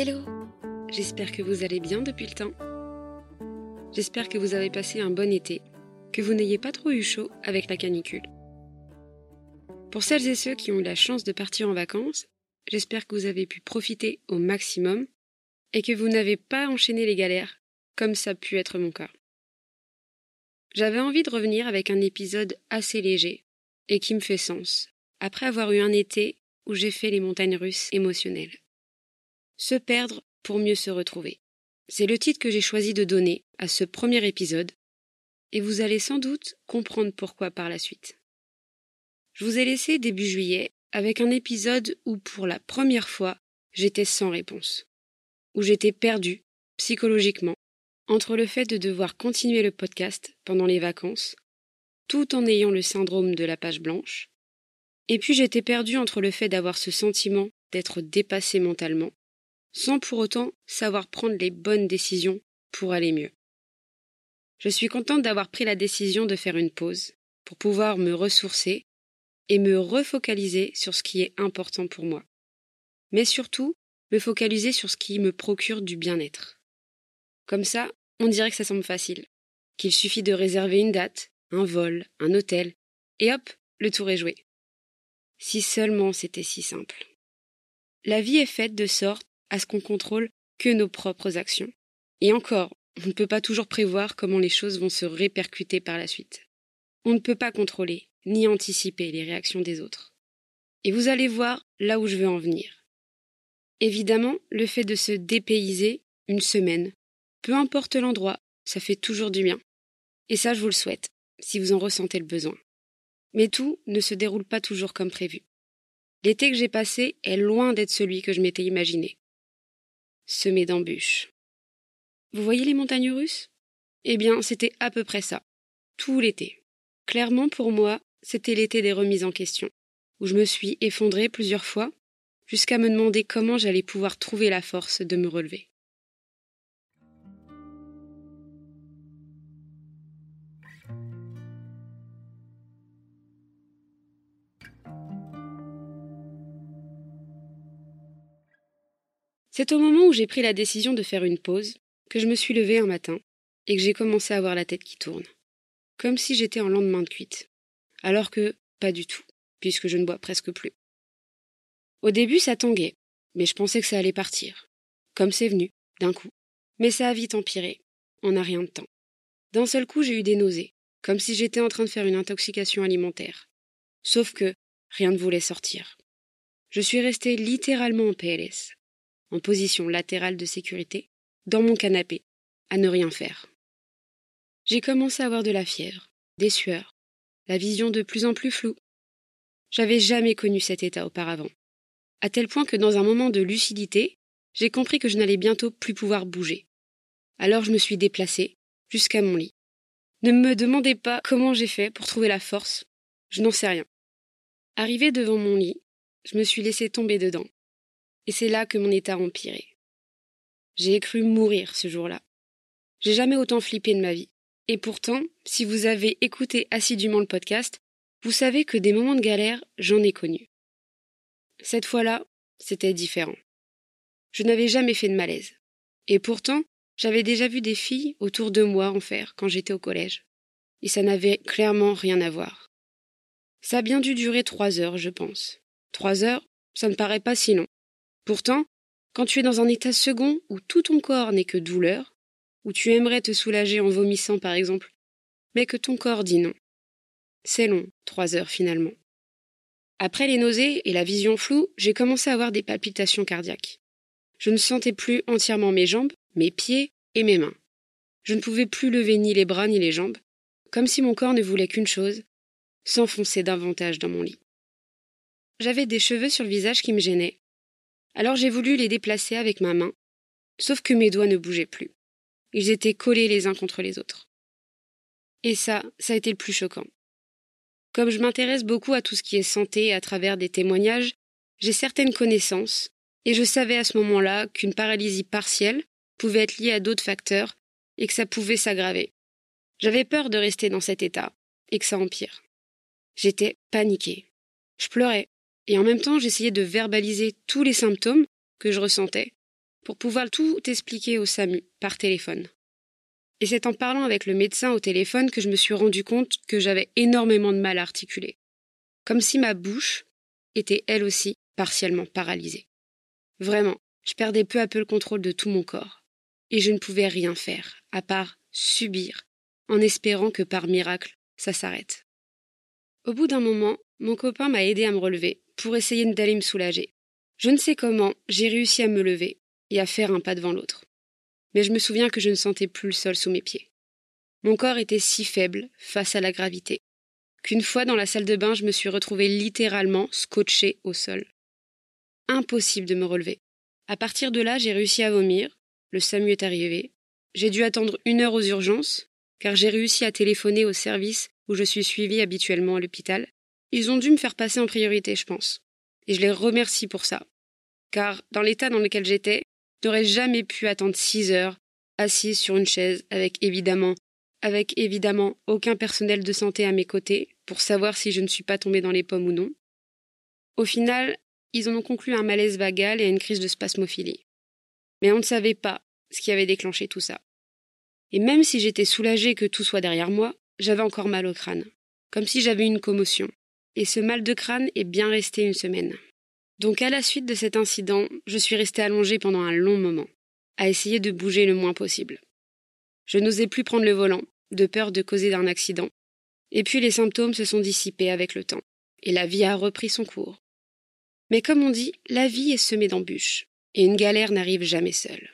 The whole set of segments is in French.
Hello J'espère que vous allez bien depuis le temps. J'espère que vous avez passé un bon été, que vous n'ayez pas trop eu chaud avec la canicule. Pour celles et ceux qui ont eu la chance de partir en vacances, j'espère que vous avez pu profiter au maximum et que vous n'avez pas enchaîné les galères comme ça a pu être mon cas. J'avais envie de revenir avec un épisode assez léger et qui me fait sens, après avoir eu un été où j'ai fait les montagnes russes émotionnelles. Se perdre pour mieux se retrouver. C'est le titre que j'ai choisi de donner à ce premier épisode, et vous allez sans doute comprendre pourquoi par la suite. Je vous ai laissé début juillet avec un épisode où pour la première fois j'étais sans réponse, où j'étais perdu psychologiquement entre le fait de devoir continuer le podcast pendant les vacances, tout en ayant le syndrome de la page blanche, et puis j'étais perdu entre le fait d'avoir ce sentiment d'être dépassé mentalement, sans pour autant savoir prendre les bonnes décisions pour aller mieux. Je suis contente d'avoir pris la décision de faire une pause pour pouvoir me ressourcer et me refocaliser sur ce qui est important pour moi. Mais surtout, me focaliser sur ce qui me procure du bien-être. Comme ça, on dirait que ça semble facile, qu'il suffit de réserver une date, un vol, un hôtel, et hop, le tour est joué. Si seulement c'était si simple. La vie est faite de sorte à ce qu'on contrôle que nos propres actions. Et encore, on ne peut pas toujours prévoir comment les choses vont se répercuter par la suite. On ne peut pas contrôler ni anticiper les réactions des autres. Et vous allez voir là où je veux en venir. Évidemment, le fait de se dépayser une semaine, peu importe l'endroit, ça fait toujours du bien. Et ça, je vous le souhaite, si vous en ressentez le besoin. Mais tout ne se déroule pas toujours comme prévu. L'été que j'ai passé est loin d'être celui que je m'étais imaginé. Semé d'embûches. Vous voyez les montagnes russes? Eh bien, c'était à peu près ça. Tout l'été. Clairement, pour moi, c'était l'été des remises en question, où je me suis effondrée plusieurs fois, jusqu'à me demander comment j'allais pouvoir trouver la force de me relever. C'est au moment où j'ai pris la décision de faire une pause que je me suis levée un matin et que j'ai commencé à avoir la tête qui tourne. Comme si j'étais en lendemain de cuite. Alors que pas du tout, puisque je ne bois presque plus. Au début, ça tanguait, mais je pensais que ça allait partir. Comme c'est venu, d'un coup. Mais ça a vite empiré, en a rien de temps. D'un seul coup, j'ai eu des nausées, comme si j'étais en train de faire une intoxication alimentaire. Sauf que rien ne voulait sortir. Je suis restée littéralement en PLS, en position latérale de sécurité, dans mon canapé, à ne rien faire. J'ai commencé à avoir de la fièvre, des sueurs, la vision de plus en plus floue. J'avais jamais connu cet état auparavant, à tel point que dans un moment de lucidité, j'ai compris que je n'allais bientôt plus pouvoir bouger. Alors je me suis déplacée jusqu'à mon lit. Ne me demandez pas comment j'ai fait pour trouver la force, je n'en sais rien. Arrivé devant mon lit, je me suis laissé tomber dedans, et c'est là que mon état empirait. J'ai cru mourir ce jour-là. J'ai jamais autant flippé de ma vie. Et pourtant, si vous avez écouté assidûment le podcast, vous savez que des moments de galère, j'en ai connu. Cette fois-là, c'était différent. Je n'avais jamais fait de malaise. Et pourtant, j'avais déjà vu des filles autour de moi en faire quand j'étais au collège. Et ça n'avait clairement rien à voir. Ça a bien dû durer trois heures, je pense. Trois heures, ça ne paraît pas si long. Pourtant, quand tu es dans un état second où tout ton corps n'est que douleur, où tu aimerais te soulager en vomissant par exemple, mais que ton corps dit non. C'est long, trois heures finalement. Après les nausées et la vision floue, j'ai commencé à avoir des palpitations cardiaques. Je ne sentais plus entièrement mes jambes, mes pieds et mes mains. Je ne pouvais plus lever ni les bras ni les jambes, comme si mon corps ne voulait qu'une chose, s'enfoncer davantage dans mon lit. J'avais des cheveux sur le visage qui me gênaient, alors j'ai voulu les déplacer avec ma main, sauf que mes doigts ne bougeaient plus. Ils étaient collés les uns contre les autres. Et ça, ça a été le plus choquant. Comme je m'intéresse beaucoup à tout ce qui est santé à travers des témoignages, j'ai certaines connaissances, et je savais à ce moment-là qu'une paralysie partielle pouvait être liée à d'autres facteurs et que ça pouvait s'aggraver. J'avais peur de rester dans cet état et que ça empire. J'étais paniquée. Je pleurais, et en même temps j'essayais de verbaliser tous les symptômes que je ressentais, pour pouvoir tout expliquer au SAMU par téléphone. Et c'est en parlant avec le médecin au téléphone que je me suis rendu compte que j'avais énormément de mal à articuler. Comme si ma bouche était elle aussi partiellement paralysée. Vraiment, je perdais peu à peu le contrôle de tout mon corps. Et je ne pouvais rien faire, à part subir, en espérant que par miracle, ça s'arrête. Au bout d'un moment, mon copain m'a aidé à me relever, pour essayer d'aller me soulager. Je ne sais comment, j'ai réussi à me lever et à faire un pas devant l'autre mais je me souviens que je ne sentais plus le sol sous mes pieds. Mon corps était si faible face à la gravité qu'une fois dans la salle de bain, je me suis retrouvée littéralement scotché au sol. Impossible de me relever. À partir de là, j'ai réussi à vomir, le SAMU est arrivé, j'ai dû attendre une heure aux urgences, car j'ai réussi à téléphoner au service où je suis suivie habituellement à l'hôpital. Ils ont dû me faire passer en priorité, je pense. Et je les remercie pour ça. Car dans l'état dans lequel j'étais, n'aurais jamais pu attendre six heures, assise sur une chaise, avec évidemment, avec évidemment aucun personnel de santé à mes côtés, pour savoir si je ne suis pas tombée dans les pommes ou non. Au final, ils en ont conclu un malaise vagal et une crise de spasmophilie. Mais on ne savait pas ce qui avait déclenché tout ça. Et même si j'étais soulagée que tout soit derrière moi, j'avais encore mal au crâne, comme si j'avais une commotion. Et ce mal de crâne est bien resté une semaine. Donc à la suite de cet incident, je suis restée allongée pendant un long moment, à essayer de bouger le moins possible. Je n'osais plus prendre le volant, de peur de causer un accident. Et puis les symptômes se sont dissipés avec le temps, et la vie a repris son cours. Mais comme on dit, la vie est semée d'embûches, et une galère n'arrive jamais seule.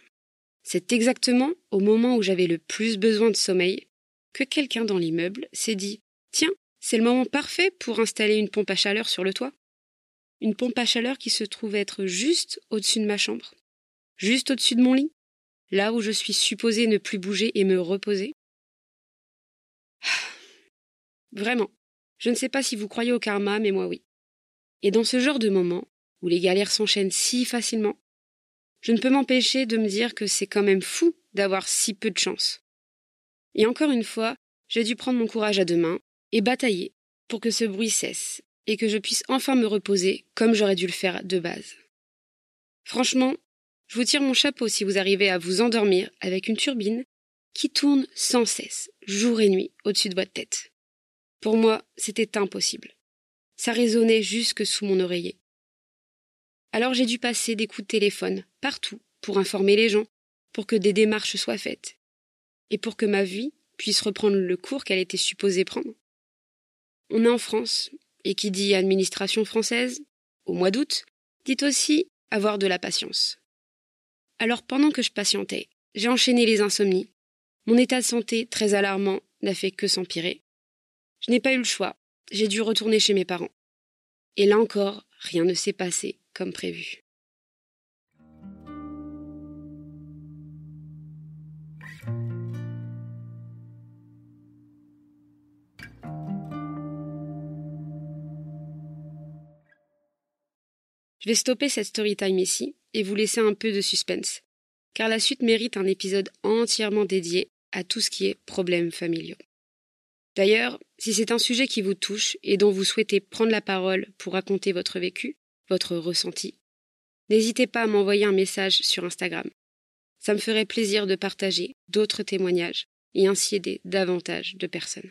C'est exactement au moment où j'avais le plus besoin de sommeil que quelqu'un dans l'immeuble s'est dit Tiens, c'est le moment parfait pour installer une pompe à chaleur sur le toit une pompe à chaleur qui se trouve être juste au-dessus de ma chambre, juste au-dessus de mon lit, là où je suis supposée ne plus bouger et me reposer. Vraiment, je ne sais pas si vous croyez au karma, mais moi oui. Et dans ce genre de moment, où les galères s'enchaînent si facilement, je ne peux m'empêcher de me dire que c'est quand même fou d'avoir si peu de chance. Et encore une fois, j'ai dû prendre mon courage à deux mains et batailler pour que ce bruit cesse et que je puisse enfin me reposer comme j'aurais dû le faire de base. Franchement, je vous tire mon chapeau si vous arrivez à vous endormir avec une turbine qui tourne sans cesse, jour et nuit, au-dessus de votre tête. Pour moi, c'était impossible. Ça résonnait jusque sous mon oreiller. Alors j'ai dû passer des coups de téléphone partout pour informer les gens, pour que des démarches soient faites, et pour que ma vie puisse reprendre le cours qu'elle était supposée prendre. On est en France, et qui dit administration française, au mois d'août, dit aussi avoir de la patience. Alors pendant que je patientais, j'ai enchaîné les insomnies. Mon état de santé, très alarmant, n'a fait que s'empirer. Je n'ai pas eu le choix, j'ai dû retourner chez mes parents. Et là encore, rien ne s'est passé comme prévu. Je vais stopper cette story time ici et vous laisser un peu de suspense, car la suite mérite un épisode entièrement dédié à tout ce qui est problèmes familiaux. D'ailleurs, si c'est un sujet qui vous touche et dont vous souhaitez prendre la parole pour raconter votre vécu, votre ressenti, n'hésitez pas à m'envoyer un message sur Instagram. Ça me ferait plaisir de partager d'autres témoignages et ainsi aider davantage de personnes.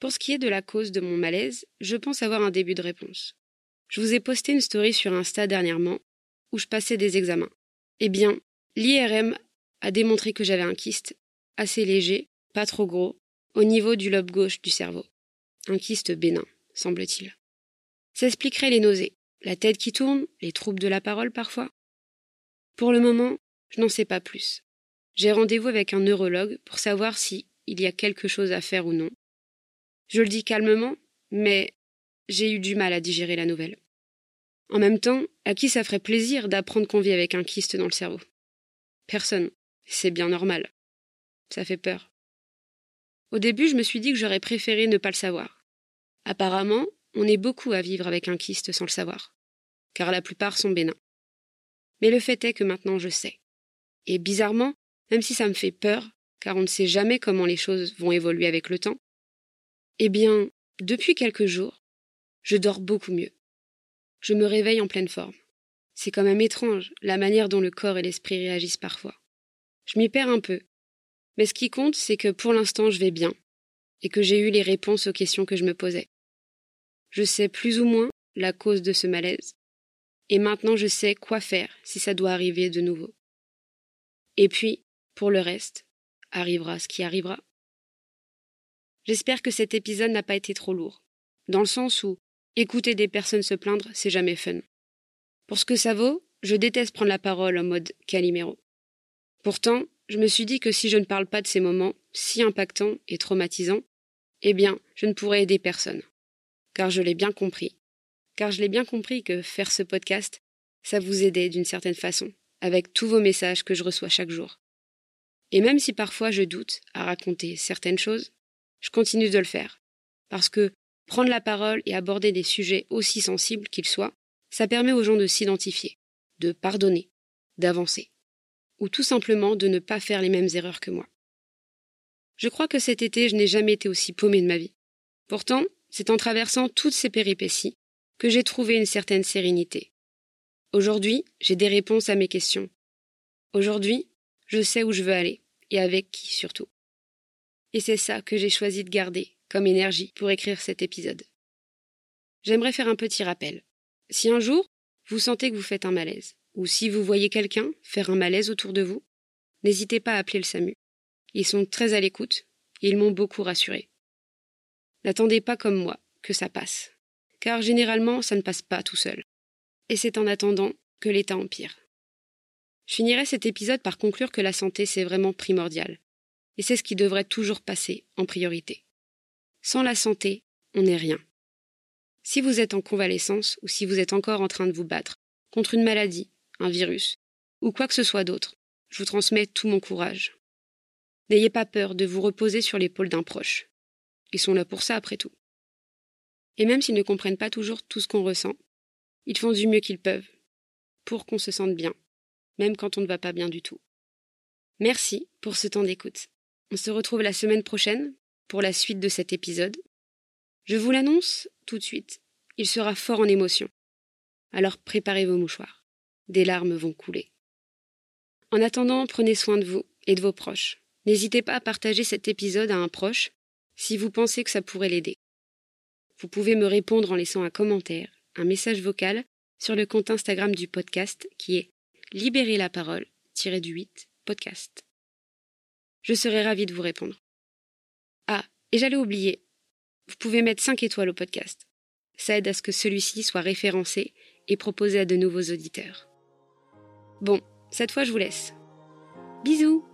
Pour ce qui est de la cause de mon malaise, je pense avoir un début de réponse. Je vous ai posté une story sur Insta dernièrement où je passais des examens. Eh bien, l'IRM a démontré que j'avais un kyste assez léger, pas trop gros, au niveau du lobe gauche du cerveau. Un kyste bénin, semble-t-il. Ça expliquerait les nausées, la tête qui tourne, les troubles de la parole parfois. Pour le moment, je n'en sais pas plus. J'ai rendez-vous avec un neurologue pour savoir si il y a quelque chose à faire ou non. Je le dis calmement, mais j'ai eu du mal à digérer la nouvelle. En même temps, à qui ça ferait plaisir d'apprendre qu'on vit avec un kyste dans le cerveau? Personne. C'est bien normal. Ça fait peur. Au début, je me suis dit que j'aurais préféré ne pas le savoir. Apparemment, on est beaucoup à vivre avec un kyste sans le savoir, car la plupart sont bénins. Mais le fait est que maintenant je sais. Et bizarrement, même si ça me fait peur, car on ne sait jamais comment les choses vont évoluer avec le temps, eh bien, depuis quelques jours, je dors beaucoup mieux. Je me réveille en pleine forme. C'est quand même étrange, la manière dont le corps et l'esprit réagissent parfois. Je m'y perds un peu. Mais ce qui compte, c'est que pour l'instant, je vais bien, et que j'ai eu les réponses aux questions que je me posais. Je sais plus ou moins la cause de ce malaise, et maintenant je sais quoi faire si ça doit arriver de nouveau. Et puis, pour le reste, arrivera ce qui arrivera. J'espère que cet épisode n'a pas été trop lourd, dans le sens où écouter des personnes se plaindre, c'est jamais fun. Pour ce que ça vaut, je déteste prendre la parole en mode Calimero. Pourtant, je me suis dit que si je ne parle pas de ces moments si impactants et traumatisants, eh bien, je ne pourrais aider personne. Car je l'ai bien compris. Car je l'ai bien compris que faire ce podcast, ça vous aidait d'une certaine façon, avec tous vos messages que je reçois chaque jour. Et même si parfois je doute à raconter certaines choses, je continue de le faire. Parce que prendre la parole et aborder des sujets aussi sensibles qu'ils soient, ça permet aux gens de s'identifier, de pardonner, d'avancer. Ou tout simplement de ne pas faire les mêmes erreurs que moi. Je crois que cet été, je n'ai jamais été aussi paumé de ma vie. Pourtant, c'est en traversant toutes ces péripéties que j'ai trouvé une certaine sérénité. Aujourd'hui, j'ai des réponses à mes questions. Aujourd'hui, je sais où je veux aller, et avec qui surtout. Et c'est ça que j'ai choisi de garder comme énergie pour écrire cet épisode. J'aimerais faire un petit rappel. Si un jour, vous sentez que vous faites un malaise, ou si vous voyez quelqu'un faire un malaise autour de vous, n'hésitez pas à appeler le SAMU. Ils sont très à l'écoute, et ils m'ont beaucoup rassuré. N'attendez pas comme moi que ça passe, car généralement ça ne passe pas tout seul. Et c'est en attendant que l'état empire. Je finirai cet épisode par conclure que la santé c'est vraiment primordial, et c'est ce qui devrait toujours passer en priorité. Sans la santé, on n'est rien. Si vous êtes en convalescence ou si vous êtes encore en train de vous battre contre une maladie, un virus, ou quoi que ce soit d'autre, je vous transmets tout mon courage. N'ayez pas peur de vous reposer sur l'épaule d'un proche. Ils sont là pour ça, après tout. Et même s'ils ne comprennent pas toujours tout ce qu'on ressent, ils font du mieux qu'ils peuvent, pour qu'on se sente bien, même quand on ne va pas bien du tout. Merci pour ce temps d'écoute. On se retrouve la semaine prochaine pour la suite de cet épisode. Je vous l'annonce tout de suite, il sera fort en émotion. Alors préparez vos mouchoirs. Des larmes vont couler. En attendant, prenez soin de vous et de vos proches. N'hésitez pas à partager cet épisode à un proche si vous pensez que ça pourrait l'aider. Vous pouvez me répondre en laissant un commentaire, un message vocal sur le compte Instagram du podcast qui est Libérer la parole du 8 podcast. Je serai ravie de vous répondre. Et j'allais oublier, vous pouvez mettre 5 étoiles au podcast. Ça aide à ce que celui-ci soit référencé et proposé à de nouveaux auditeurs. Bon, cette fois je vous laisse. Bisous